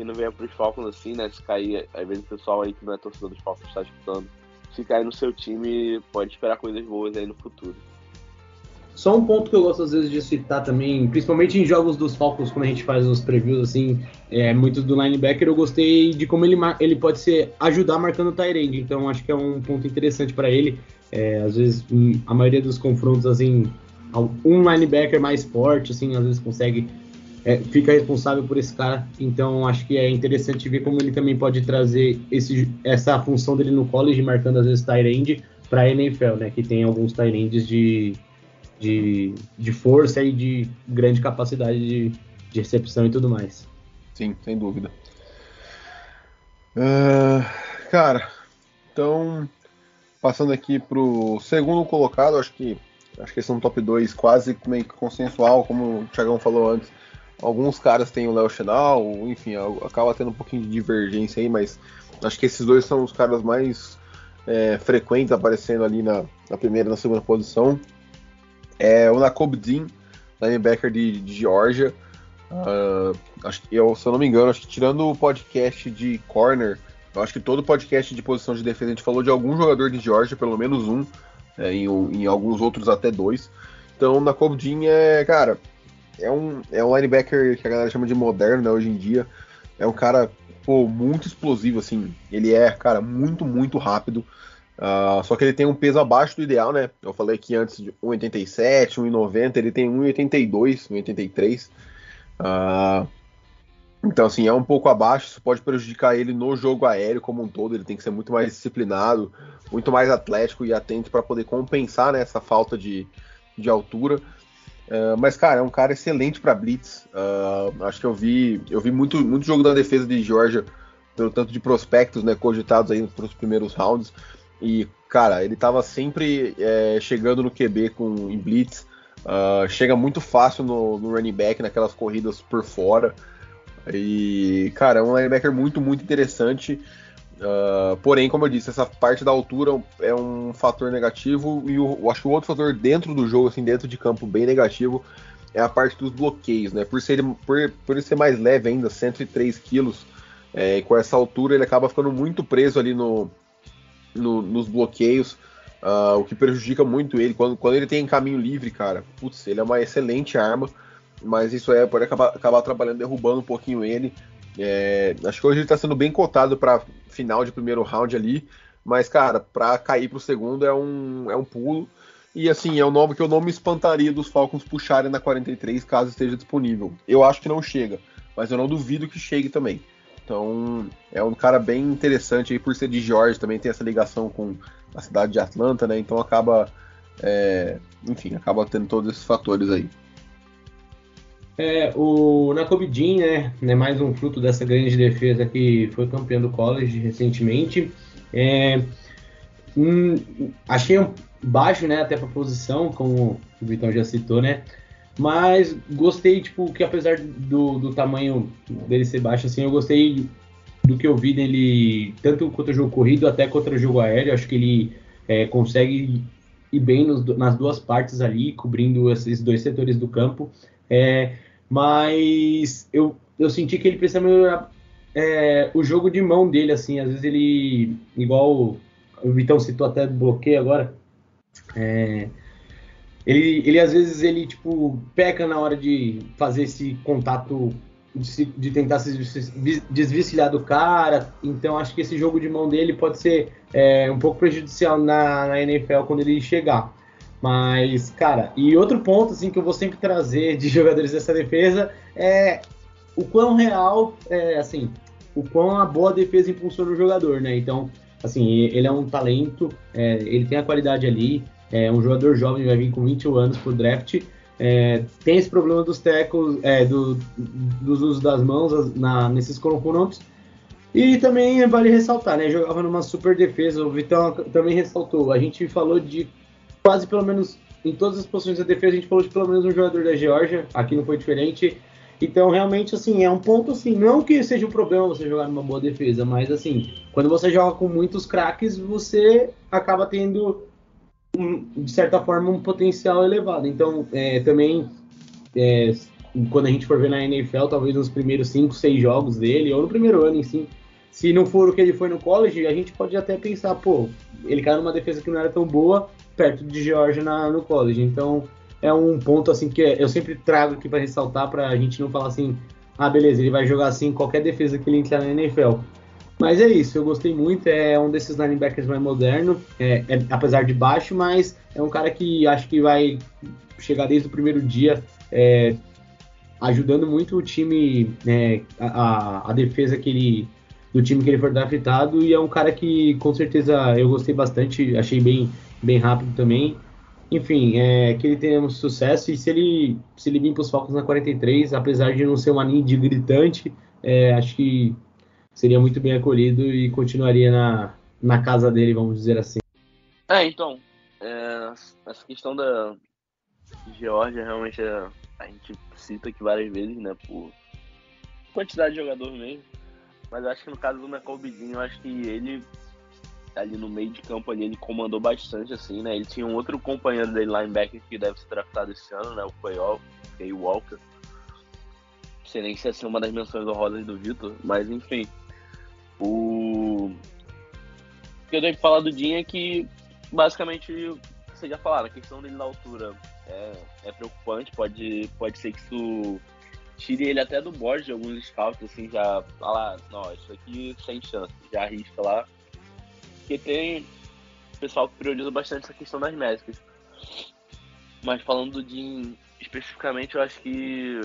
que não venha pros Falcons assim, né? Se cair, às vezes o pessoal aí que não é torcedor dos Falcons está escutando, se cair no seu time, pode esperar coisas boas aí no futuro. Só um ponto que eu gosto às vezes de citar também, principalmente em jogos dos Falcons, quando a gente faz os previews, assim, é, muito do linebacker, eu gostei de como ele, ele pode ser ajudar marcando o Tyrande, então acho que é um ponto interessante para ele. É, às vezes, a maioria dos confrontos, assim, um linebacker mais forte, assim, às vezes consegue é, fica responsável por esse cara. Então acho que é interessante ver como ele também pode trazer esse, essa função dele no college, marcando às vezes tight end para a NFL, né? Que tem alguns tight ends de, de, de força e de grande capacidade de, de recepção e tudo mais. Sim, sem dúvida. Uh, cara, então passando aqui pro segundo colocado, acho que acho que esse é um top 2 quase meio consensual, como o Thiagão falou antes. Alguns caras têm o Léo Chenal, enfim, acaba tendo um pouquinho de divergência aí, mas acho que esses dois são os caras mais é, frequentes aparecendo ali na, na, primeira e na segunda posição. É o Nakob Dean, linebacker de, de Georgia. Uh, acho eu, se eu não me engano, acho que tirando o podcast de corner, eu acho que todo podcast de posição de defesa a gente falou de algum jogador de Georgia, pelo menos um, é, em, em, alguns outros até dois. Então, na Dean é, cara, é um, é um linebacker que a galera chama de moderno, né, hoje em dia. É um cara, pô, muito explosivo, assim. Ele é, cara, muito, muito rápido. Uh, só que ele tem um peso abaixo do ideal, né? Eu falei aqui antes de 1,87, 1,90, ele tem 1,82, 1,83. Uh, então, assim, é um pouco abaixo, isso pode prejudicar ele no jogo aéreo como um todo. Ele tem que ser muito mais disciplinado, muito mais atlético e atento para poder compensar né, essa falta de, de altura. Uh, mas, cara, é um cara excelente para blitz. Uh, acho que eu vi, eu vi muito, muito jogo da defesa de Georgia, pelo tanto de prospectos, né, cogitados aí para os primeiros rounds. E, cara, ele estava sempre é, chegando no QB com em blitz. Uh, chega muito fácil no, no, running back, naquelas corridas por fora. E, cara, é um linebacker muito, muito interessante. Uh, porém, como eu disse, essa parte da altura é um fator negativo e o, eu acho que o outro fator dentro do jogo, assim, dentro de campo, bem negativo, é a parte dos bloqueios, né? Por, ser, por, por ele ser mais leve ainda, 103 quilos, é, com essa altura ele acaba ficando muito preso ali no, no nos bloqueios, uh, o que prejudica muito ele. Quando, quando ele tem caminho livre, cara, putz, ele é uma excelente arma, mas isso aí pode acabar, acabar atrapalhando, derrubando um pouquinho ele. É, acho que hoje ele está sendo bem cotado para final de primeiro round ali, mas, cara, para cair para o segundo é um, é um pulo. E assim, é um nome que eu não me espantaria dos Falcons puxarem na 43 caso esteja disponível. Eu acho que não chega, mas eu não duvido que chegue também. Então, é um cara bem interessante aí por ser de George, também tem essa ligação com a cidade de Atlanta, né? Então acaba, é, enfim, acaba tendo todos esses fatores aí. É, o Nakobe Dean, né, é mais um fruto dessa grande defesa que foi campeão do college recentemente. É, hum, achei um baixo, né, até para posição, como o Vitão já citou, né, mas gostei, tipo, que apesar do, do tamanho dele ser baixo, assim, eu gostei do que eu vi dele, tanto contra o jogo corrido até contra o jogo aéreo, acho que ele é, consegue ir bem nos, nas duas partes ali, cobrindo esses dois setores do campo. É, mas eu, eu senti que ele precisa melhorar é, o jogo de mão dele, assim, às vezes ele, igual o Vitão citou até bloqueio agora, é, ele, ele às vezes ele tipo peca na hora de fazer esse contato de, de, tentar se desvencilhar do cara. Então acho que esse jogo de mão dele pode ser é, um pouco prejudicial na, na, NFL quando ele chegar. Mas, cara, e outro ponto assim que eu vou sempre trazer de jogadores dessa defesa é o quão real, é, assim, o quão a boa defesa impulsiona o jogador, né? Então, assim, ele é um talento, é, ele tem a qualidade ali, é um jogador jovem, vai vir com 21 anos pro draft. É, tem esse problema dos tecos, é, do, dos usos das mãos na, nesses confrontos. E também vale ressaltar, né? Jogava numa super defesa, o Vitão também ressaltou. A gente falou de quase pelo menos em todas as posições da defesa, a gente falou de pelo menos um jogador da Georgia, aqui não foi diferente. Então, realmente, assim, é um ponto assim, não que seja um problema você jogar numa boa defesa, mas assim, quando você joga com muitos craques, você acaba tendo, um, de certa forma, um potencial elevado. Então, é, também, é, quando a gente for ver na NFL, talvez nos primeiros 5, 6 jogos dele, ou no primeiro ano em si, se não for o que ele foi no college, a gente pode até pensar, pô, ele caiu numa defesa que não era tão boa, perto de Georgia na, no college. Então é um ponto assim que eu sempre trago aqui para ressaltar para a gente não falar assim, ah beleza, ele vai jogar assim qualquer defesa que ele entrar na NFL. Mas é isso, eu gostei muito, é um desses linebackers mais moderno, é, é, apesar de baixo, mas é um cara que acho que vai chegar desde o primeiro dia, é, ajudando muito o time, né, a, a, defesa que ele, do time que ele for draftado, e é um cara que com certeza eu gostei bastante, achei bem bem rápido também. Enfim, é, que ele tenha um sucesso e se ele, se ele vir para os Falcons na 43, apesar de não ser uma ninja gritante, é, acho que seria muito bem acolhido e continuaria na, na casa dele, vamos dizer assim. É, então, é, essa questão da Georgia realmente é, a gente cita aqui várias vezes, né, por quantidade de jogador mesmo, mas acho que no caso do Michael Bidinho, acho que ele ali no meio de campo ali, ele comandou bastante, assim, né? Ele tinha um outro companheiro dele, linebacker, que deve ser draftado esse ano, né? O Kay Walker. Sei nem se assim, uma das menções honrosas do Vitor, mas enfim. O... que eu tenho que falar do Dinho é que, basicamente, vocês já falaram, a questão dele na altura é, é preocupante, pode, pode ser que isso tire ele até do board de alguns scouts, assim, já falar, não, isso aqui sem chance, já arrisca lá porque tem pessoal que prioriza bastante essa questão das métricas. Mas falando do Jim especificamente, eu acho que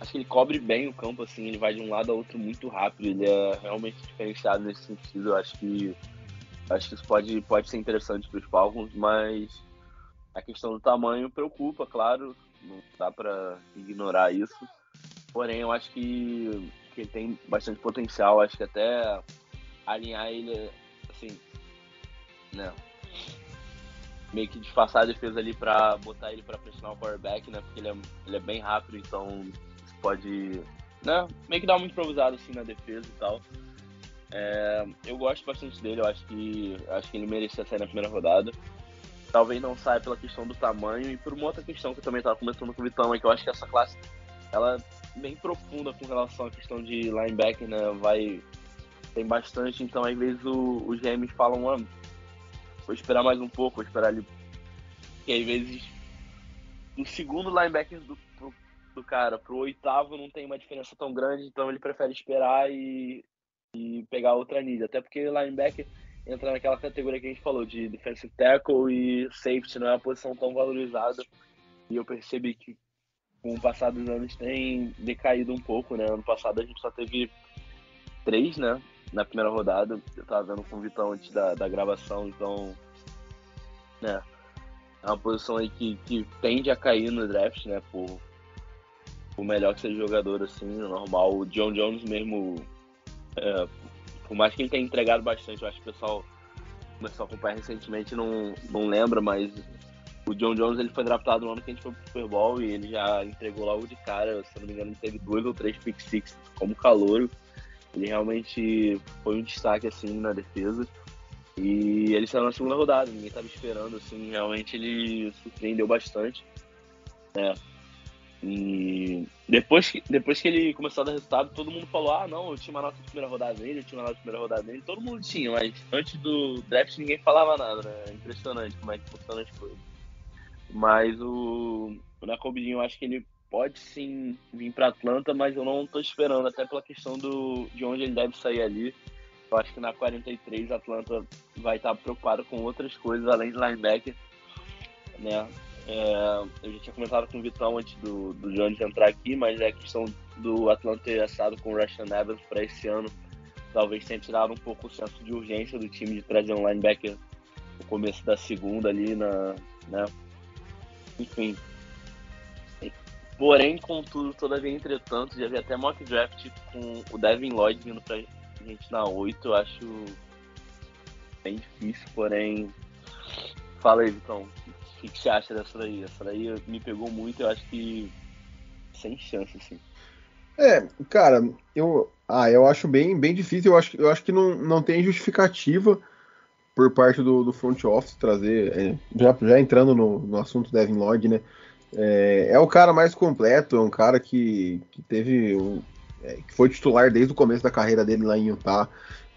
acho que ele cobre bem o campo, assim, ele vai de um lado a outro muito rápido, ele é realmente diferenciado nesse sentido, eu acho que acho que isso pode, pode ser interessante para os Falcons, mas a questão do tamanho preocupa, claro, não dá para ignorar isso. Porém, eu acho que, que ele tem bastante potencial, acho que até alinhar ele assim, né? Meio que disfarçar a defesa ali pra botar ele pra pressionar o quarterback, né? Porque ele é, ele é bem rápido, então pode, né? Meio que dar uma improvisada assim na defesa e tal. É, eu gosto bastante dele, eu acho que acho que ele merecia sair na primeira rodada. talvez não saia pela questão do tamanho e por uma outra questão que eu também estava comentando com o Vitão, é que eu acho que essa classe ela é bem profunda com relação à questão de linebacker, né? Vai tem bastante, então às vezes o, os GMs falam, ah, vou esperar mais um pouco, vou esperar ali. Que às vezes o segundo linebacker do cara pro oitavo não tem uma diferença tão grande, então ele prefere esperar e, e pegar outra nível. Até porque linebacker entra naquela categoria que a gente falou de defensive tackle e safety, não é uma posição tão valorizada. E eu percebi que com o passar dos anos tem decaído um pouco, né? Ano passado a gente só teve três, né? Na primeira rodada. Eu tava vendo com o Vitão antes da, da gravação, então. Né? É uma posição aí que, que tende a cair no draft, né? Por, por melhor que seja jogador, assim, normal. O John Jones mesmo. É, por mais que ele tenha entregado bastante, eu acho que o pessoal começou a acompanhar recentemente não, não lembra, mas o John Jones ele foi draftado no ano que a gente foi pro Super Bowl e ele já entregou logo de cara, se não me engano, teve dois ou três pick six como calouro. Ele realmente foi um destaque assim na defesa. E ele saiu na segunda rodada, ninguém estava esperando, assim, realmente ele surpreendeu bastante. Né? E depois que, depois que ele começou a dar resultado, todo mundo falou: ah, não, eu tinha uma nota de primeira rodada nele, eu tinha uma nota de primeira rodada nele. Todo mundo tinha, mas antes do draft ninguém falava nada, né? É impressionante como é que funciona as coisas. Mas o, o Nacobinho, eu acho que ele pode sim vir para Atlanta, mas eu não estou esperando, até pela questão do, de onde ele deve sair ali. Eu acho que na 43 Atlanta vai estar preocupado com outras coisas além de linebacker, né? É, eu já tinha comentado com o Vitão antes do, do Jones entrar aqui, mas é a questão do Atlanta ter assado com o Russian Evans para esse ano talvez tenha tirado um pouco o senso de urgência do time de trazer um linebacker no começo da segunda ali na, né? Enfim. Porém, contudo, todavia, entretanto, já vi até mock draft com o Devin Lloyd vindo pra gente na 8, eu acho bem difícil, porém. Fala aí, Vitão. Que, que, você acha dessa daí? Essa daí me pegou muito, eu acho que sem chance, assim. É, cara, eu, ah, eu acho bem, bem difícil. Eu acho, eu acho que não, não tem justificativa por parte do, do front office trazer, é, já, já entrando no, no assunto Devin Lloyd, né? É, é, o cara mais completo, é um cara que, que teve um, é, que foi titular desde o começo da carreira dele lá em Utah.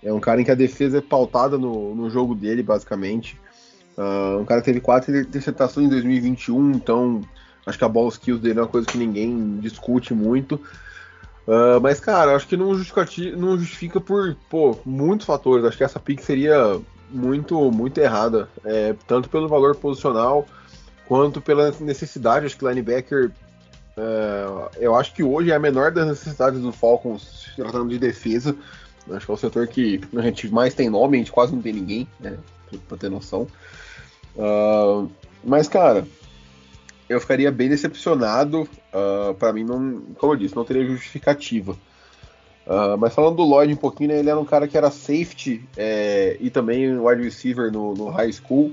É um cara em que a defesa é pautada no, no jogo dele, basicamente. Uh, um cara que teve quatro interceptações em 2021, então acho que a ball skills dele é uma coisa que ninguém discute muito. Uh, mas, cara, acho que não, não justifica por pô, muitos fatores. Acho que essa pick seria muito, muito errada. É, tanto pelo valor posicional quanto pela necessidade. Acho que linebacker. Uh, eu acho que hoje é a menor das necessidades do Falcons, se tratando de defesa. Acho que é o setor que a gente mais tem nome, a gente quase não tem ninguém, né? Pra ter noção. Uh, mas, cara, eu ficaria bem decepcionado. Uh, para mim, não, como eu disse, não teria justificativa. Uh, mas falando do Lloyd um pouquinho, né, ele era um cara que era safety é, e também wide receiver no, no, high school,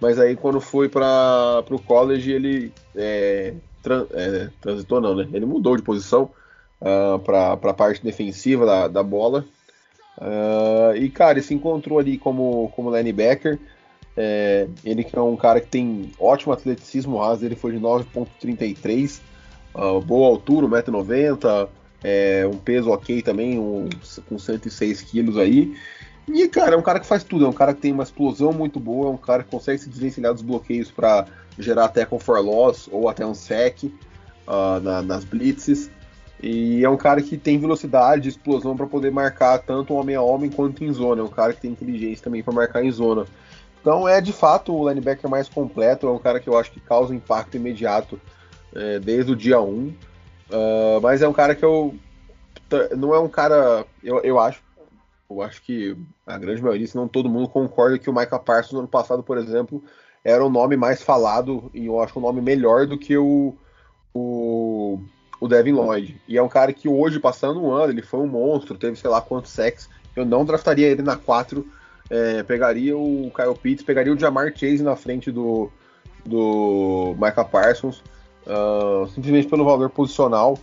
mas aí quando foi para o college ele é, tran, é, transitou não, né? Ele mudou de posição uh, para a parte defensiva da, da bola. Uh, e cara, ele se encontrou ali como, como linebacker. É, ele que é um cara que tem ótimo atleticismo, o dele foi de 9.33, uh, boa altura, 1,90m, é, um peso ok também, um, com 106 quilos aí. E, cara, é um cara que faz tudo, é um cara que tem uma explosão muito boa, é um cara que consegue se desvencilhar dos bloqueios para gerar até com for loss ou até um sec uh, na, nas blitzes. E é um cara que tem velocidade, explosão para poder marcar tanto homem a homem quanto em zona. É um cara que tem inteligência também para marcar em zona. Então é de fato o linebacker mais completo, é um cara que eu acho que causa impacto imediato é, desde o dia 1. Uh, mas é um cara que eu. Não é um cara. Eu, eu acho. Eu acho que a grande maioria, se não todo mundo, concorda que o Micah Parsons no ano passado, por exemplo, era o nome mais falado e eu acho um nome melhor do que o, o, o Devin Lloyd. E é um cara que hoje, passando um ano, ele foi um monstro, teve sei lá quantos sacks. Eu não draftaria ele na 4. É, pegaria o Kyle Pitts, pegaria o Jamar Chase na frente do, do Micah Parsons uh, simplesmente pelo valor posicional.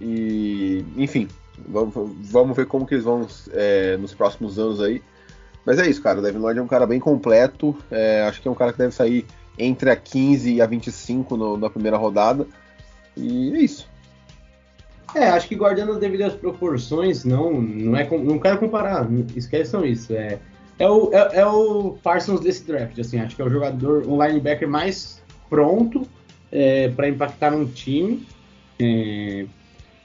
E, enfim, vamos, vamos ver como que eles vão é, nos próximos anos aí. Mas é isso, cara. O Devin Lloyd é um cara bem completo. É, acho que é um cara que deve sair entre a 15 e a 25 no, na primeira rodada. E é isso. É, acho que guardando as devidas proporções, não, não, é, não quero comparar, esqueçam isso. É, é, o, é, é o Parsons desse draft, assim, acho que é o jogador, um linebacker mais pronto é, para impactar um time. É,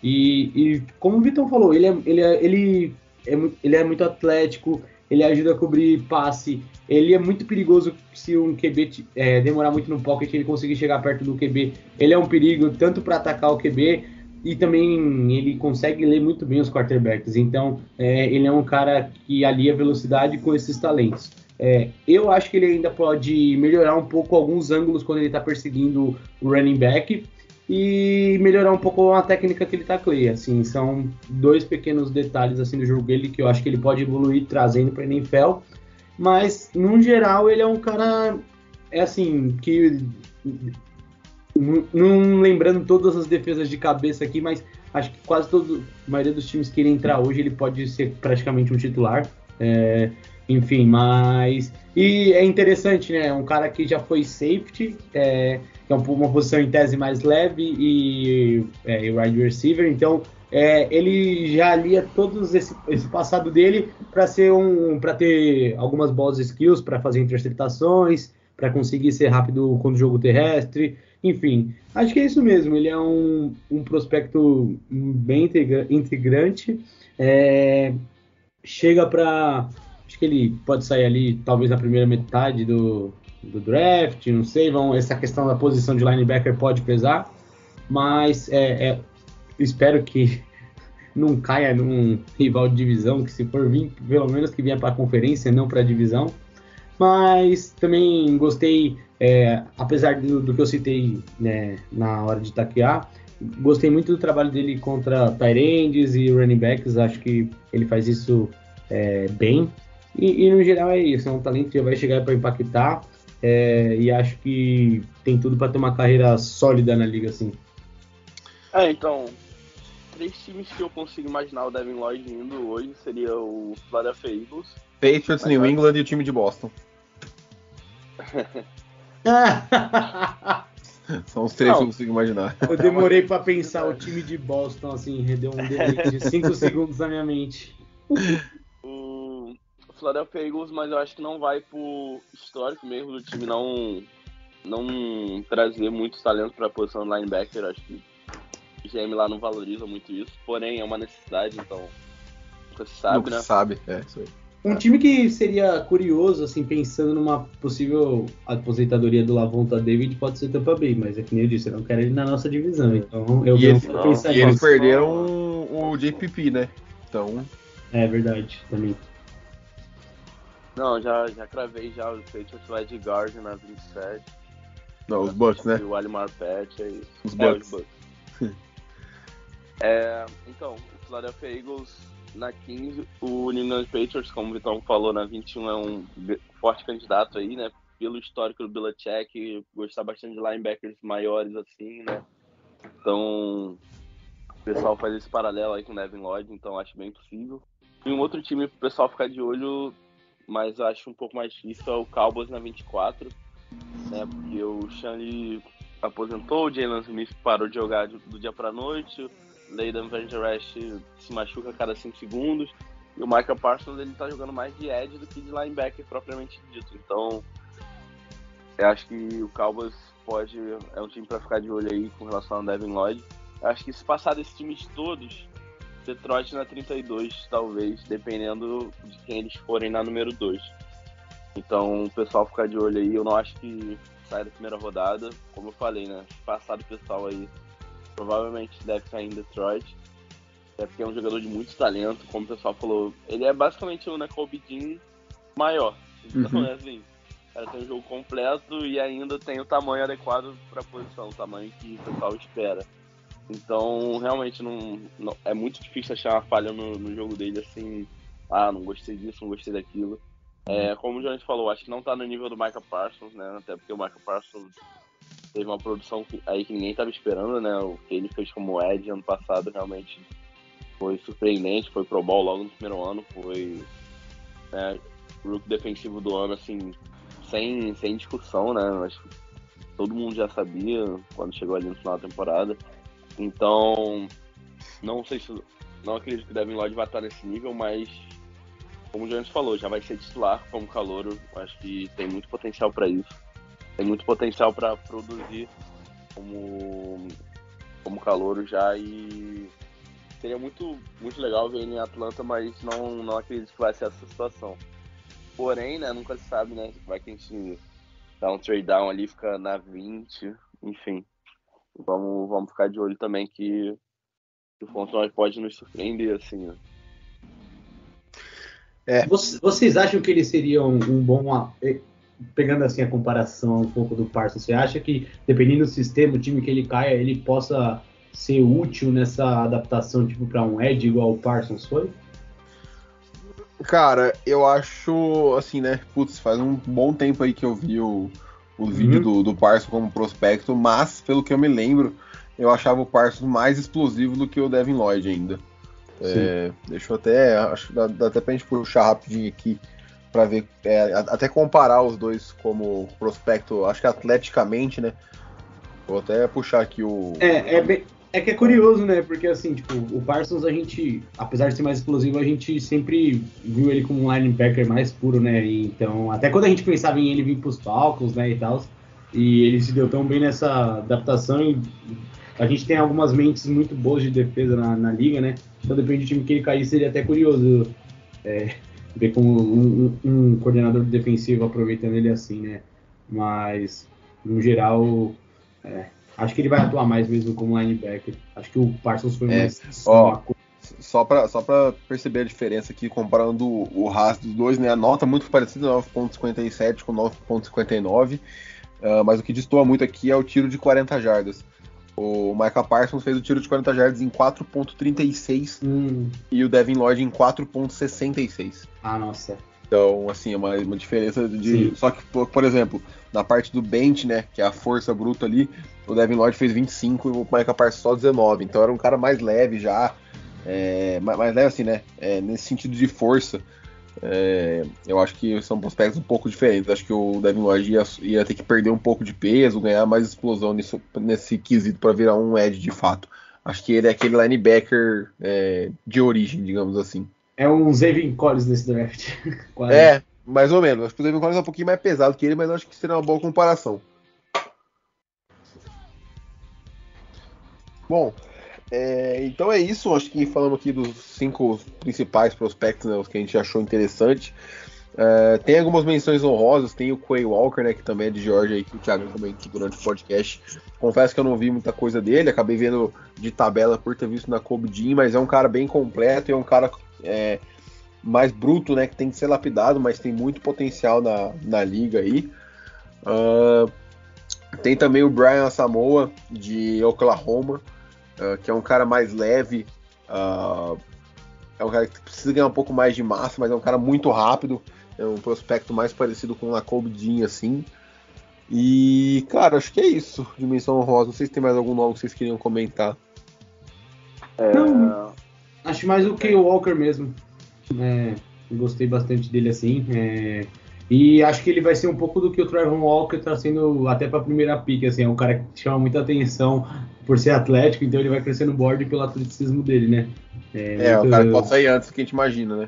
e, e, como o Vitão falou, ele é, ele, é, ele, é, ele é muito atlético, ele ajuda a cobrir passe, ele é muito perigoso se um QB é, demorar muito no pocket, ele conseguir chegar perto do QB. Ele é um perigo tanto para atacar o QB e também ele consegue ler muito bem os quarterbacks. Então, é, ele é um cara que alia velocidade com esses talentos. É, eu acho que ele ainda pode melhorar um pouco alguns ângulos quando ele está perseguindo o running back e melhorar um pouco a técnica que ele tacleia. Tá assim, são dois pequenos detalhes assim do jogo dele que eu acho que ele pode evoluir trazendo para NFL. Mas, no geral, ele é um cara, é assim, que não lembrando todas as defesas de cabeça aqui, mas acho que quase todo, a maioria dos times que ele entrar hoje, ele pode ser praticamente um titular. É, enfim, mas. E é interessante, né? Um cara que já foi safety, é, é uma posição em tese mais leve, e, é, e wide receiver, então é, ele já alia todos esse, esse passado dele para ser um para ter algumas boas skills para fazer interceptações para conseguir ser rápido com o jogo terrestre enfim, acho que é isso mesmo. Ele é um, um prospecto bem integrante. É, chega para. Acho que ele pode sair ali, talvez na primeira metade do, do draft, não sei. Vão, essa questão da posição de linebacker pode pesar, mas é, é, espero que não caia num rival de divisão, que se for vir, pelo menos que venha para a conferência, não para a divisão. Mas também gostei é, apesar do, do, que eu citei né, na hora de taquear, gostei muito do trabalho dele contra Tyrands e running backs. Acho que ele faz isso é, bem. E, e, no geral é isso, é um talento que vai chegar para impactar. É, e acho que tem tudo para ter uma carreira sólida na liga, assim. É, então, três times que eu consigo imaginar o Devin Lloyd indo hoje seria o Philadelphia Eagles, Patriots, New England e o time de Boston. São os três não. que eu consigo imaginar. Eu demorei para pensar o time de Boston, assim, rendeu um delay de 5 segundos na minha mente. O Philadelphia Eagles, mas eu acho que não vai por histórico mesmo do time não, não trazer muitos talentos para a posição de linebacker. Acho que o GM lá não valoriza muito isso, porém é uma necessidade, então nunca se sabe, nunca né? sabe, é isso aí. Um time que seria curioso, assim, pensando numa possível aposentadoria do Lavonta David, pode ser Tampa Bay, mas é que nem eu disse, eu não quero ele na nossa divisão, então eu e eles, não, e eles perderam o JPP, né? Então. É verdade, também. Não, já, já cravei já o Patriots vai de guard na 27. Não, os Bucks, né? O Alimar Pet, é isso. Os Bucks. É, os Bucks. é, então, o Philadelphia Eagles na 15, o New England Patriots, como o Vitão falou, na 21 é um forte candidato aí, né? Pelo histórico do Belichick, gostar bastante de linebackers maiores assim, né? Então, o pessoal faz esse paralelo aí com o Devin Lloyd, então acho bem possível. E um outro time pro pessoal ficar de olho, mas acho um pouco mais difícil, é o Cowboys na 24, né? Porque o Shanley aposentou, o Jalen Smith parou de jogar do dia pra noite, Leighton Van se machuca a cada 5 segundos. E o Michael Parsons ele tá jogando mais de edge do que de linebacker propriamente dito. Então, eu acho que o Cowboys pode é um time para ficar de olho aí com relação ao Devin Lloyd. Eu acho que se passar desses times todos, Detroit na 32, talvez, dependendo de quem eles forem na número 2. Então, o pessoal ficar de olho aí. Eu não acho que sai da primeira rodada. Como eu falei, né? Passar do pessoal aí provavelmente deve sair em Detroit. É porque é um jogador de muito talento, como o pessoal falou. Ele é basicamente o Nicole Dean maior. Então, uhum. é assim, ela tem um jogo completo e ainda tem o tamanho adequado para a posição, o tamanho que o pessoal espera. Então, realmente, não, não, é muito difícil achar uma falha no, no, jogo dele, assim, ah, não gostei disso, não gostei daquilo. É, como o Jones falou, acho que não tá no nível do Michael Parsons, né? Até porque o Michael Parsons teve uma produção aí que ninguém estava esperando, né? O que ele fez como Ed ano passado realmente foi surpreendente, foi pro Bowl logo no primeiro ano, foi né, rookie defensivo do ano, assim, sem, sem discussão, né? Que todo mundo já sabia quando chegou ali no final da temporada. Então, não sei se. Não acredito que Devin Lloyd vai estar nesse nível, mas como o Jones falou, já vai ser titular como calouro. Acho que tem muito potencial para isso. Tem muito potencial para produzir como, como calouro já e seria muito, muito legal ver ele em Atlanta, mas não, não acredito que vai ser essa situação. Porém, né, nunca se sabe, né? Vai que a gente dá um trade down ali, fica na 20, enfim. Vamos, vamos ficar de olho também que, que o Fontenot pode nos surpreender, assim, né? É. Vocês acham que ele seria um, um, bom. Pegando assim a comparação um pouco do Parsons, você acha que, dependendo do sistema, o time que ele caia, ele possa ser útil nessa adaptação tipo para um Edge igual o Parsons foi? Cara, eu acho assim, né? Putz, faz um bom tempo aí que eu vi o, o uhum. vídeo do, do Parsons como prospecto, mas pelo que eu me lembro, eu achava o Parsons mais explosivo do que o Devin Lloyd ainda. É, deixa eu até. Acho que dá, dá até pra gente puxar rapidinho aqui para ver, é, até comparar os dois como prospecto, acho que atleticamente, né? Vou até puxar aqui o. É, é, bem, é que é curioso, né? Porque assim, tipo, o Parsons a gente, apesar de ser mais explosivo, a gente sempre viu ele como um linebacker mais puro, né? Então, até quando a gente pensava em ele vir pros Falcons, né, e tal, e ele se deu tão bem nessa adaptação e a gente tem algumas mentes muito boas de defesa na, na liga, né? Então depende do time que ele cair, seria até curioso é, ver como um, um, um, coordenador defensivo aproveitando ele assim, né? Mas, no geral, é, acho que ele vai atuar mais mesmo como linebacker. Acho que o Parsons foi é, mais. Ó, só para só pra perceber a diferença aqui, comparando o, RAS dos dois, né? A nota muito parecida, 9.57 com 9.59. Uh, ah, mas o que destoa muito aqui é o tiro de 40 jardas. O Micah Parsons fez o tiro de 40 jardas em 4.36 hum. e o Devin Lloyd em 4.66. Ah, nossa. Então, assim, é uma, uma diferença de. Sim. Só que, por exemplo, na parte do bench, né, que é a força bruta ali, o Devin Lloyd fez 25 e o Micah Parsons só 19. Então era um cara mais leve já. É, mais, mais leve assim, né? É, nesse sentido de força. É, eu acho que são prospectos um pouco diferentes. Acho que o Devin Lloyd ia, ia, ter que perder um pouco de peso, ganhar mais explosão nisso, nesse quesito para virar um edge de fato. Acho que ele é aquele linebacker é, de origem, digamos assim. É um Zevin Collins nesse draft. é, mais ou menos. Acho que o Zevin Collins é um pouquinho mais pesado que ele, mas acho que seria uma boa comparação. Bom, é, então é isso, acho que falamos aqui dos cinco principais prospectos, né, os que a gente achou interessante. É, tem algumas menções honrosas, tem o Quay Walker, né, que também é de Georgia, aí, que o Thiago comentou durante o podcast. Confesso que eu não vi muita coisa dele, acabei vendo de tabela por ter visto na Kobe Jean, mas é um cara bem completo e é um cara é, mais bruto, né, que tem que ser lapidado, mas tem muito potencial na, na liga aí. Uh, tem também o Brian Samoa, de Oklahoma, uh, que é um cara mais leve, uh, é um cara que precisa ganhar um pouco mais de massa, mas é um cara muito rápido, é um prospecto mais parecido com o Lacob Dean, assim. E, cara, acho que é isso, Dimensão Rosa. Não sei se tem mais algum nome que vocês queriam comentar. É... Não, acho mais o Kay Walker mesmo. É, gostei bastante dele assim. É, e acho que ele vai ser um pouco do que o Trevor Walker está sendo até para a primeira pick, assim, é um cara que chama muita atenção por ser atlético, então ele vai crescer no board pelo atleticismo dele, né? É, é muito... o cara pode sair antes do que a gente imagina, né?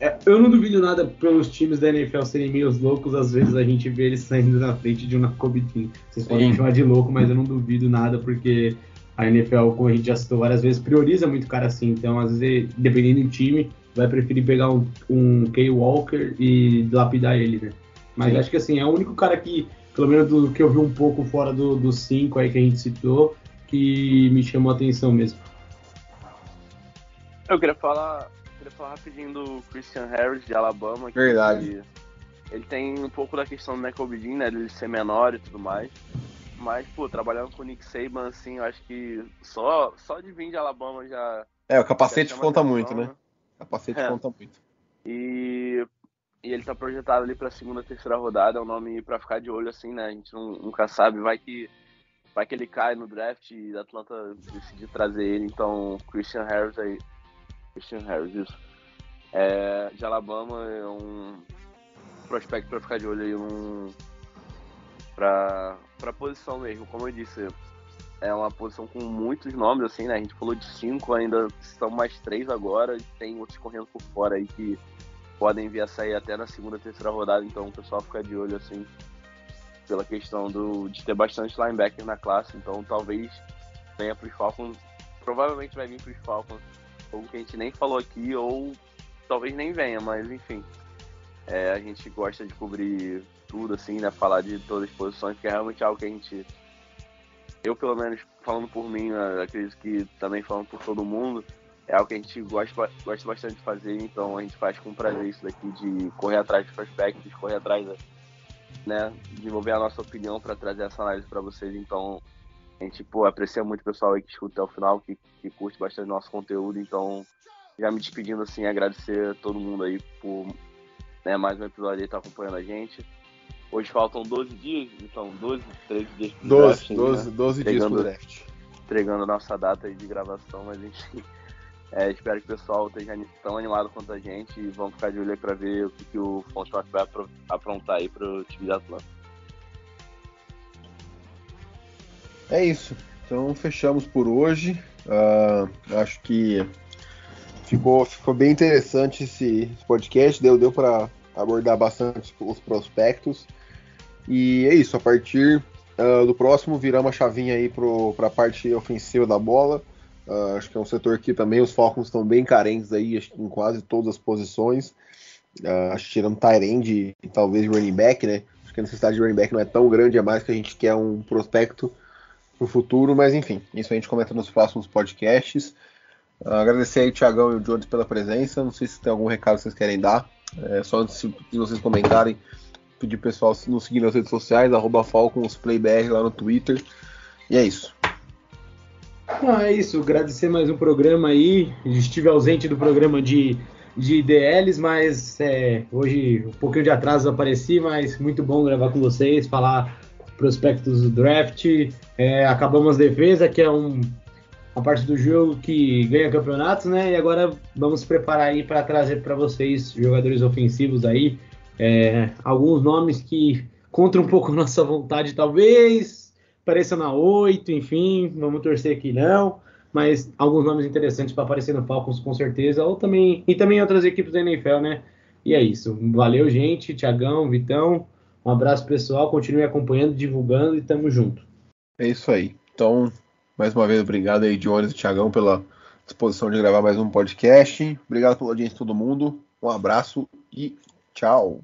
É, eu não duvido nada pelos times da NFL serem meio loucos, às vezes a gente vê eles saindo na frente de uma Team. Vocês Sim. podem chamar de louco, mas eu não duvido nada, porque a NFL, como a gente já citou várias vezes, prioriza muito cara assim. Então, às vezes, dependendo do time, vai preferir pegar um, um Kay Walker e lapidar ele, né? Mas Sim. acho que assim, é o único cara que, pelo menos do que eu vi um pouco fora dos do cinco aí que a gente citou, que me chamou a atenção mesmo. Eu queria falar, queria falar rapidinho do Christian Harris de Alabama. Verdade. Ele, tem um pouco da questão do Michael Bedin, né? Ele ser menor e tudo mais. Mas, pô, trabalhando com o Nick Saban, assim, eu acho que só, só de vir de Alabama já. É, o capacete conta atenção, muito, né? né? Capacete é. conta muito. E, e ele tá projetado ali pra segunda, terceira rodada, é um nome pra ficar de olho assim, né? A gente não, nunca sabe, vai que vai que ele cai no draft e a Atlanta decidir trazer ele, então Christian Harris aí. Christian Harris, isso. É, de Alabama é um, prospecto para ficar de olho aí um, para para posição mesmo. Como eu disse, é uma posição com muitos nomes, assim, né? A gente falou de cinco, ainda são mais três agora, e tem outros correndo por fora aí que podem vir a sair até na segunda, terceira rodada, então o pessoal fica de olho, assim, pela questão do, de ter bastante linebacker na classe, então talvez venha para os Falcons, provavelmente vai vir para os Falcons, ou que a gente nem falou aqui, ou talvez nem venha, mas enfim, é, a gente gosta de cobrir tudo, assim, né? Falar de todas as posições, que é realmente algo que a gente. Eu, pelo menos, falando por mim, né, acredito que também falando por todo mundo, é algo que a gente gosta, gosta bastante de fazer, então a gente faz com prazer isso daqui, de correr atrás dos prospectos, correr atrás, né? Desenvolver a nossa opinião para trazer essa análise para vocês, então a gente, pô, aprecia muito o pessoal aí que escuta até o final, que, que curte bastante nosso conteúdo, então já me despedindo assim, agradecer a todo mundo aí por né, mais um episódio aí tá acompanhando a gente. Hoje faltam 12 dias, então 12, 13 dias pro 12, draft, 12, né? 12 dias pro draft. Entregando a nossa data aí de gravação, mas enfim. É, espero que o pessoal esteja tão animado quanto a gente e vamos ficar de olho aí pra ver o que, que o Fontenot vai aprontar aí pro time de Atlanta. É isso. Então fechamos por hoje. Uh, acho que ficou, ficou bem interessante esse, podcast. Deu, deu para abordar bastante os prospectos. E é isso. A partir uh, do próximo, virar uma chavinha aí para a parte ofensiva da bola. Uh, acho que é um setor que também os Falcons estão bem carentes aí, em quase todas as posições. Uh, acho que tirando Tyrande e talvez running back, né? Acho que a necessidade de running back não é tão grande, é mais que a gente quer um prospecto para o futuro, mas enfim, isso a gente comenta nos próximos podcasts. Uh, agradecer aí o Thiagão e o Jones pela presença. Não sei se tem algum recado que vocês querem dar. É, só antes de vocês comentarem, pedir pro pessoal nos seguir nas redes sociais, arroba FalconsPlayBR lá no Twitter. E é isso. Ah, é isso, agradecer mais um programa aí. Estive ausente do programa de, de DLs, mas é, hoje um pouquinho de atraso apareci, mas muito bom gravar com vocês, falar prospectos do draft. É, acabamos a defesa, que é um, uma parte do jogo que ganha campeonatos, né? E agora vamos preparar aí para trazer para vocês jogadores ofensivos aí. É, alguns nomes que contra um pouco a nossa vontade, talvez, apareça na 8, enfim, vamos torcer que não. Mas alguns nomes interessantes para aparecer no Falcons com certeza, ou também e também outras equipes da NFL, né? E é isso. Valeu, gente, Tiagão, Vitão. Um abraço pessoal, continue acompanhando, divulgando e tamo junto. É isso aí. Então, mais uma vez, obrigado aí, Jones e Tiagão, pela disposição de gravar mais um podcast. Obrigado pela audiência de todo mundo. Um abraço e tchau.